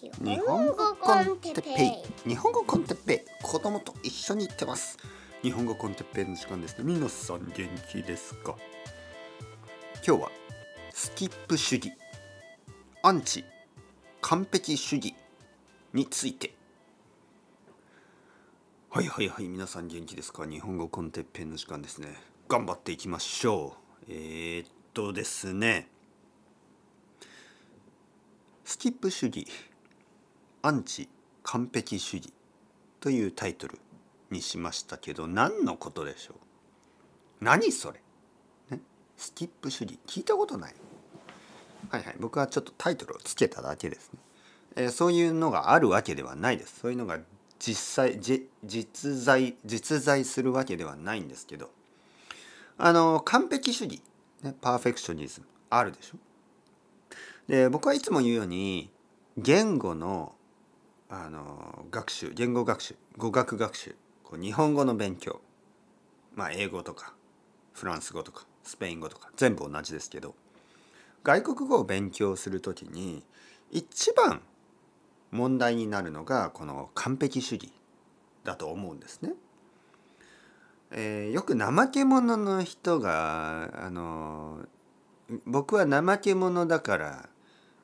日本語 con Teppei。日本語 con Teppei。子供と一緒に行ってます。日本語 con Teppei の時間ですね皆さん元気ですか？今日はスキップ主義。アンチ完璧主義について。はいはいはい皆さん元気ですか？日本語 con Teppei の時間ですね。頑張っていきましょう。えー、っとですね。スキップ主義。アンチ完璧主義というタイトルにしましたけど何のことでしょう？何それ、ね、スキップ主義。聞いたことない？はいはい僕はちょっとタイトルをつけただけですね、えー、そういうのがあるわけではないです。そういうのが実際実在実在するわけではないんですけど。あの完璧主義、ね、パーフェクショニズムあるでしょ？で僕はいつも言うように言語のあの学習言語学習語学学習。こう日本語の勉強。まあ英語とかフランス語とかスペイン語とか全部同じですけど。外国語を勉強する時に一番問題になるのがこの完璧主義だと思うんですね。えー、よく怠け者の人があの僕は怠け者だから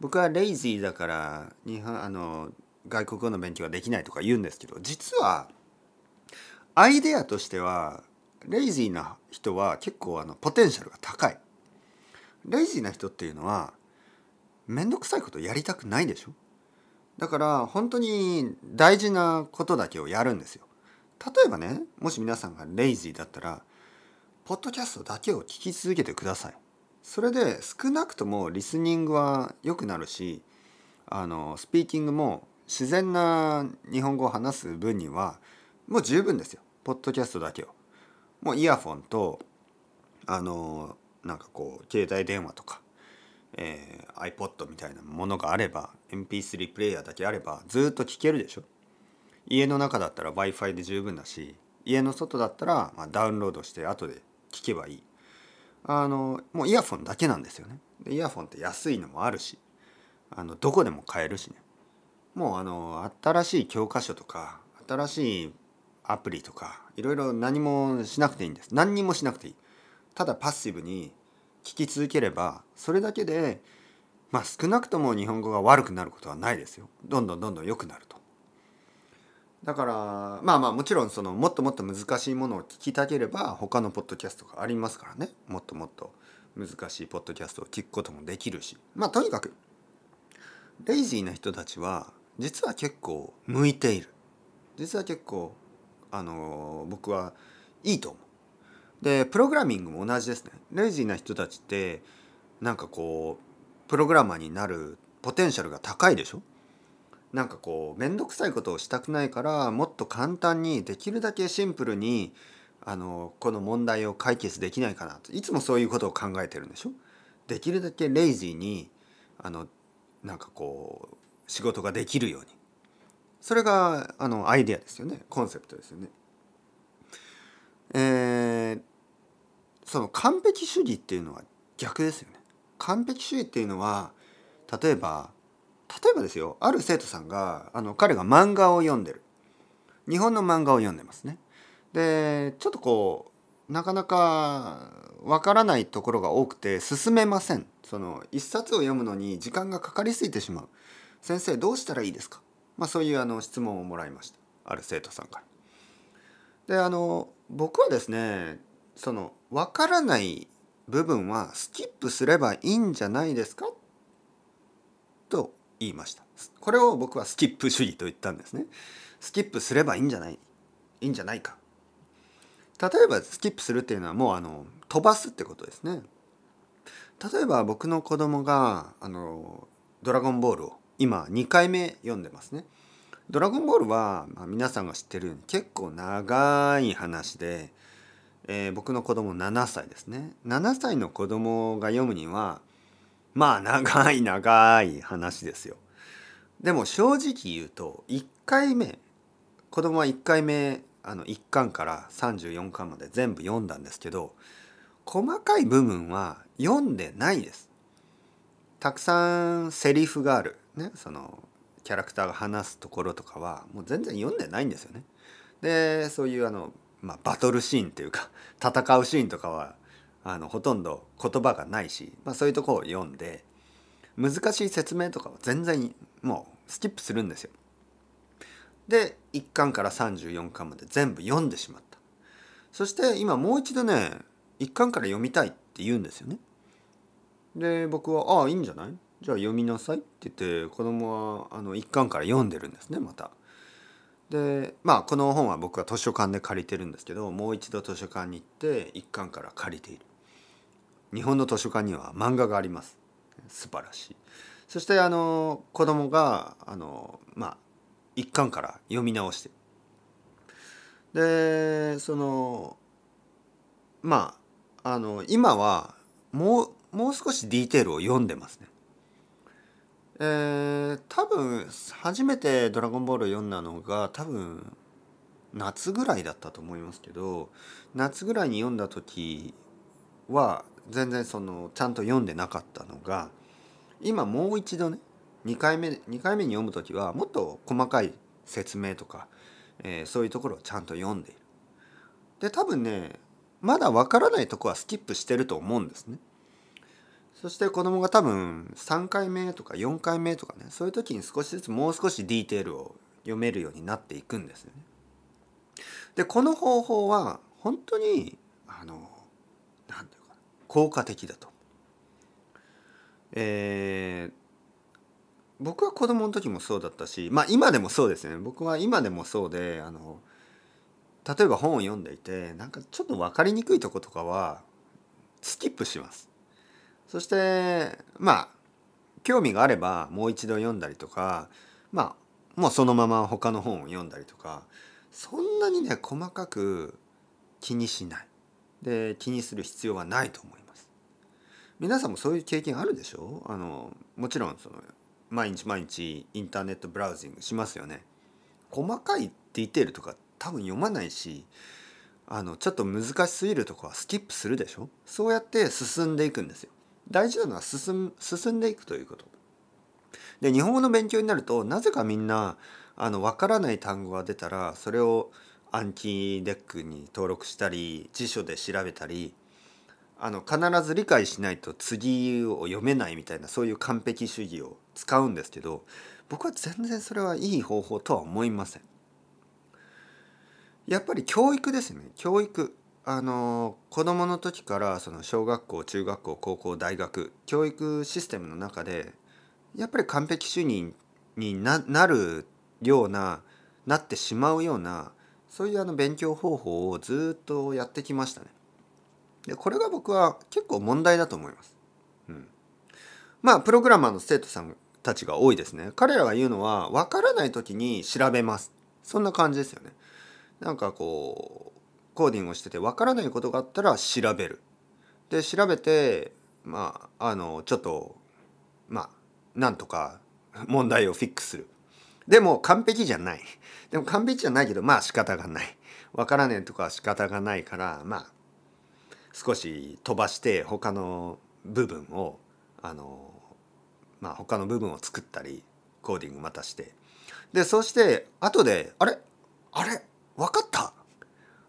僕はレイジーだから日本あの外国語の勉強ができないとか言うんですけど実はアイデアとしてはレイジーな人は結構あのポテンシャルが高い。レイジーな人っていうのは面倒くさいことやりたくないでしょ？だから本当に大事なことだけをやるんですよ。例えばねもし皆さんがレイジーだったらポッドキャストだけを聞き続けてください。それで少なくともリスニングは良くなるしあのスピーキングも自然な日本語を話す分にはもう十分ですよ。ポッドキャストだけを。もうイヤフォンとあのなんかこう携帯電話とか、えー、iPod みたいなものがあれば MP3 プレイヤーだけあればずっと聞けるでしょ。家の中だったら w i f i で十分だし家の外だったら、まあ、ダウンロードして後で聞けばいい。あのもうイヤフォンだけなんですよね。でイヤフォンって安いのもあるしあのどこでも買えるしね。もうあの新しい教科書とか新しいアプリとかいろいろ何もしなくていいんです。何にもしなくていい。ただパッシブに聞き続ければそれだけでまあ少なくとも日本語が悪くなることはないですよ。どんどんどんどん良くなると。だからまあまあもちろんそのもっともっと難しいものを聞きたければ他のポッドキャストがありますからね。もっともっと難しいポッドキャストを聞くこともできるし。まあとにかくレイジーな人たちは実は結構向いている。実は結構あの僕はいいと思う。でプログラミングも同じですね。レイジーな人たちってなんかこうプログラマーになるポテンシャルが高いでしょ？なんかこう面倒くさいことをしたくないからもっと簡単にできるだけシンプルにあのこの問題を解決できないかなと。いつもそういうことを考えてるんでしょ？できるだけレイジーにあのなんかこう仕事ができるようにそれがあのアイデアですよねコンセプトですよね。えー、その完璧主義っていうのは逆ですよね。完璧主義っていうのは例えば例えばですよある生徒さんがあの彼が漫画を読んでる日本の漫画を読んでますね。でちょっとこうなかなかわからないところが多くて進めません。その一冊を読むのに時間がかかりすぎてしまう。先生どうしたらいいですか、まあ、そういうあの質問をもらいました。ある生徒さんから。であの僕はですねその分からない部分はスキップすればいいんじゃないですか？と言いました。これを僕はスキップ主義と言ったんですね。スキップすればいいんじゃない？いいんじゃないか。例えばスキップするっていうのはもうあの飛ばすってことですね。例えば僕の子供があのドラゴンボールを今2回目読んでますね。ドラゴンボールは、まあ、皆さんが知ってるように結構長い話で、えー、僕の子供7歳ですね。7歳の子供が読むにはまあ長い長い話ですよ。でも正直言うと1回目子供は1回目あの1巻から34巻まで全部読んだんですけど細かい部分は読んでないです。たくさんセリフがあるね、そのキャラクターが話すところとかはもう全然読んでないんですよね。でそういうあの、まあ、バトルシーンというか 戦うシーンとかはあのほとんど言葉がないし、まあ、そういうとこを読んで難しい説明とかは全然もうスキップするんですよ。で1巻から34巻まで全部読んでしまったそして今もう一度ね1巻から読みたいって言うんですよね。で僕は「ああいいんじゃない？じゃあ読みなさい」って言って子供はあの1巻から読んでるんですねまた。でまあこの本は僕は図書館で借りてるんですけどもう一度図書館に行って1巻から借りている。日本の図書館には漫画があります素晴らしいそしてあの子供があのまあ一巻から読み直してでそのまああの今はもうもう少しディテールを読んでますねえー、多分初めて「ドラゴンボール」を読んだのが多分夏ぐらいだったと思いますけど夏ぐらいに読んだ時は全然そのちゃんと読んでなかったのが今もう一度ね2回目2回目に読む時はもっと細かい説明とか、えー、そういうところをちゃんと読んでいる。で多分ねまだわからないとこはスキップしてると思うんですね。そして子供が多分3回目とか4回目とかねそういう時に少しずつもう少しディテールを読めるようになっていくんですよね。でこの方法は本当にあの何て言うか効果的だと。えー、僕は子供の時もそうだったしまあ今でもそうですね僕は今でもそうであの例えば本を読んでいてなんかちょっと分かりにくいとことかはスキップします。そしてまあ興味があればもう一度読んだりとかまあもうそのまま他の本を読んだりとかそんなにね細かく気にしないで気にする必要はないと思います。皆さんもそういう経験あるでしょ？あのもちろんその毎日毎日インターネットブラウジングしますよね。細かいディテールとか多分読まないしあのちょっと難しすぎるとこはスキップするでしょ？そうやって進んでいくんですよ。大事なのは進進んでいくということ。で日本語の勉強になるとなぜかみんなあの分からない単語が出たらそれを Anki deck に登録したり辞書で調べたりあの必ず理解しないと次を読めないみたいなそういう完璧主義を使うんですけど僕は全然それはいい方法とは思いません。やっぱり教育ですね教育あの子どもの時からその小学校中学校高校大学教育システムの中でやっぱり完璧主義になるようななってしまうようなそういうあの勉強方法をずっとやってきましたね。でこれが僕は結構問題だと思います。うん、まあプログラマーの生徒さんたちが多いですね。彼らが言うのは分からない時に調べます。そんな感じですよね。なんかこうコーディングをしてて分からないことがあったら調べる。で調べてまああのちょっとまあなんとか問題をフィックスする。でも完璧じゃない。でも完璧じゃないけどまあ仕方がない。分からねえとか仕方がないからまあ少し飛ばして他の部分をあのまあ他の部分を作ったりコーディングまたしてでそして後で「あれ？あれ？分かった？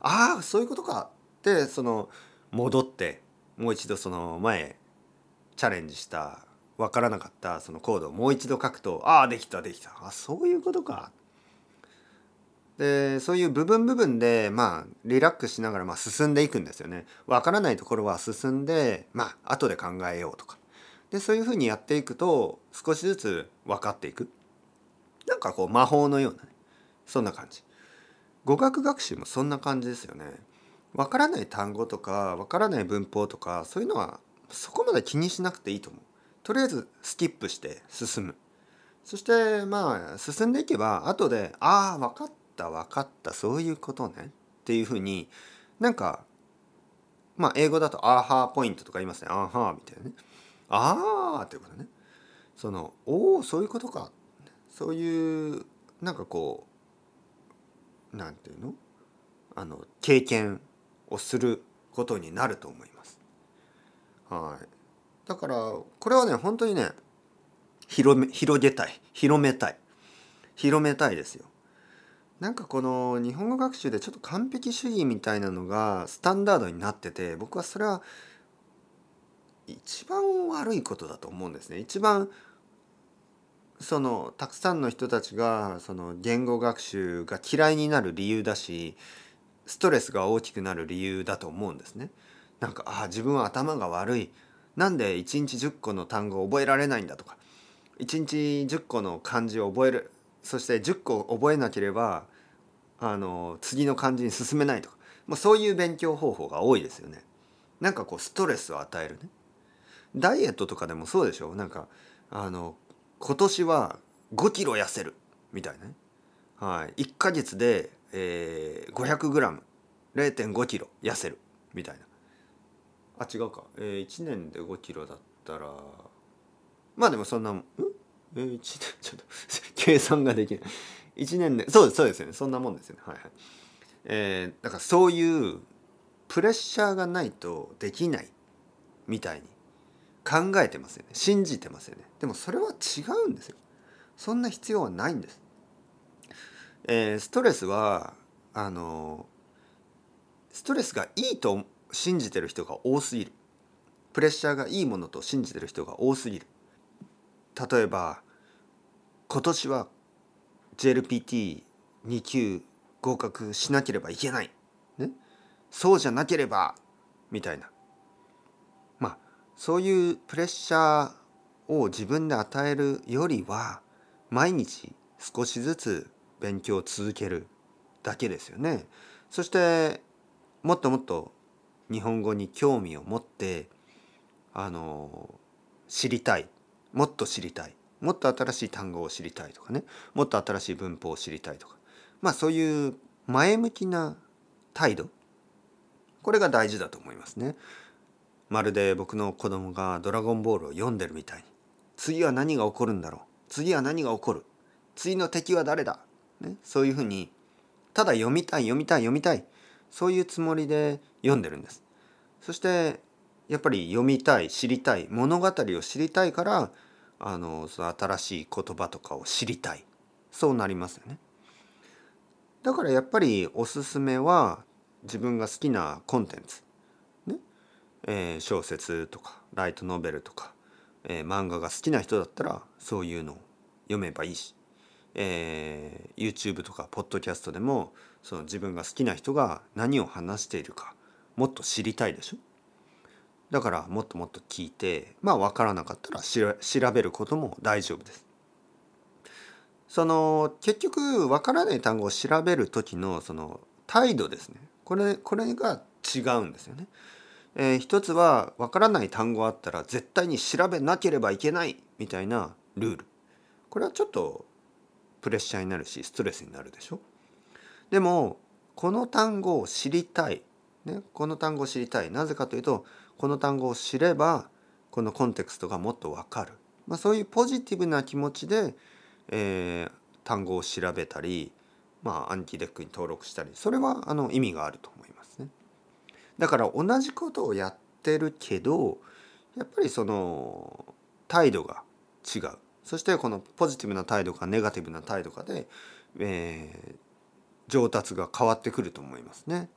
ああそういうことか」ってその戻ってもう一度その前チャレンジした分からなかったそのコードをもう一度書くと「ああできたできた。あそういうことか」でそういう部分部分でまあリラックスしながらまあ進んでいくんですよね。わからないところは進んでまあ後で考えようとか。でそういうふうにやっていくと少しずつ分かっていく。なんかこう魔法のようなね。そんな感じ。語学学習もそんな感じですよね。わからない単語とかわからない文法とかそういうのはそこまで気にしなくていいと思う。とりあえずスキップして進む。そしてまあ進んでいけば後で「ああ分かった分かったそういうことねっていうふうになんかまあ英語だとアーハーポイントとか言いますねアーハーみたいなねああっていうことねそのおおそういうことかそういうなんかこうなんていうの？あの経験をすることになると思います。はい、だからこれはね本当にね広め広げたい広めたい広めたいですよ。なんかこの日本語学習でちょっと完璧主義みたいなのがスタンダードになってて僕はそれは一番悪いことだと思うんですね。一番そのたくさんの人たちがその言語学習が嫌いになる理由だしストレスが大きくなる理由だと思うんですね。なんかあ自分は頭が悪いなんで1日10個の単語を覚えられないんだとか1日10個の漢字を覚えるそして10個覚えなければあの次の漢字に進めないとかもうそういう勉強方法が多いですよね。なんかこうストレスを与えるね。ダイエットとかでもそうでしょなんかあの今年は5キロ痩せる。みたいなね。はい、1ヶ月で、えー、500g 0.5キロ痩せる。みたいな。あ違うか、えー、1年で5キロだったらまあでもそんなうん？えー、1年ちょっと 計算ができない。1年でそうですそうですよね。そんなもんですよね。はいはい。えー、だからそういうプレッシャーがないとできない。みたいに。考えてますよね。信じてますよね。でもそれは違うんですよ。そんな必要はないんです、えー、ストレスはあのストレスがいいと信じてる人が多すぎる。プレッシャーがいいものと信じてる人が多すぎる。例えば今年は JLPT2 級合格しなければいけない、ね、そうじゃなければみたいな。そういうプレッシャーを自分で与えるよりは毎日少しずつ勉強を続けるだけですよね。そしてもっともっと日本語に興味を持ってあの知りたい。もっと知りたい。もっと新しい単語を知りたいとかね。もっと新しい文法を知りたいとか。まあそういう前向きな態度。これが大事だと思いますね。まるで僕の子供が「ドラゴンボール」を読んでるみたいに。次は何が起こるんだろう。次は何が起こる。次の敵は誰だ、ね、そういうふうにただ読みたい読みたい読みたい。そういうつもりで読んでるんです。そしてやっぱり読みたい知りたい物語を知りたいからあのその新しい言葉とかを知りたい。そうなりますよね。だからやっぱりおすすめは自分が好きなコンテンツ、えー、小説とかライトノベルとか、えー、漫画が好きな人だったらそういうのを読めばいいし、えー、YouTube とかポッドキャストでもその自分が好きな人が何を話しているかもっと知りたいでしょ？だからもっともっと聞いてまあ分からなかったら調べることも大丈夫です。その結局分からない単語を調べる時のその態度ですねこれこれが違うんですよね。えー、一つは分からない単語あったら絶対に調べなければいけないみたいなルール。これはちょっとプレッシャーになるしストレスになるでしょ？でもこの単語を知りたい、ね、この単語を知りたい。なぜかというとこの単語を知ればこのコンテクストがもっと分かる、まあ、そういうポジティブな気持ちで、えー、単語を調べたり、まあ、 Anki deck に登録したりそれはあの意味があると。だから同じことをやってるけどやっぱりその態度が違う。そしてこのポジティブな態度かネガティブな態度かで、えー、上達が変わってくると思いますね。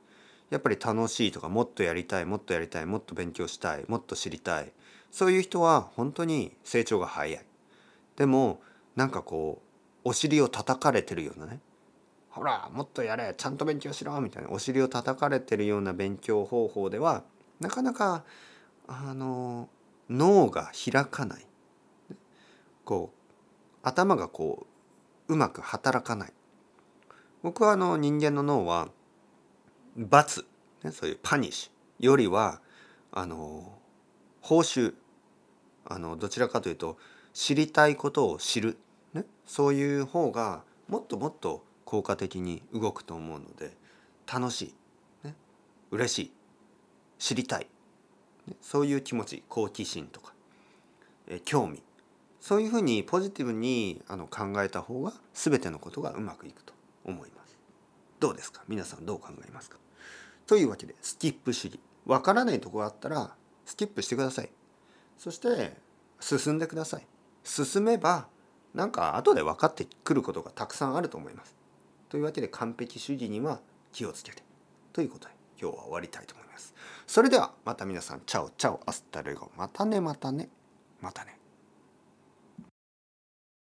やっぱり楽しいとかもっとやりたいもっとやりたいもっと勉強したいもっと知りたい。そういう人は本当に成長が早い。でもなんかこうお尻を叩かれてるようなねほらもっとやれちゃんと勉強しろみたいなお尻を叩かれてるような勉強方法ではなかなかあの脳が開かない。こう頭がこううまく働かない。僕はあの人間の脳は罰、ね、そういうパニッシュよりはあの報酬。あのどちらかというと知りたいことを知る、ね、そういう方がもっともっと効果的に動くと思うので楽しい、ね、嬉しい知りたい、ね、そういう気持ち好奇心とか、え興味そういうふうにポジティブにあの考えた方が全てのことがうまくいくと思います。どうですか？皆さんどう考えますか？というわけでスキップ主義。わからないとこがあったらスキップしてください。そして進んでください。進めばなんか後で分かってくることがたくさんあると思います。というわけで完璧主義には気をつけてということで今日は終わりたいと思います。それではまた皆さん chao chao hasta luego またねまたねまたね。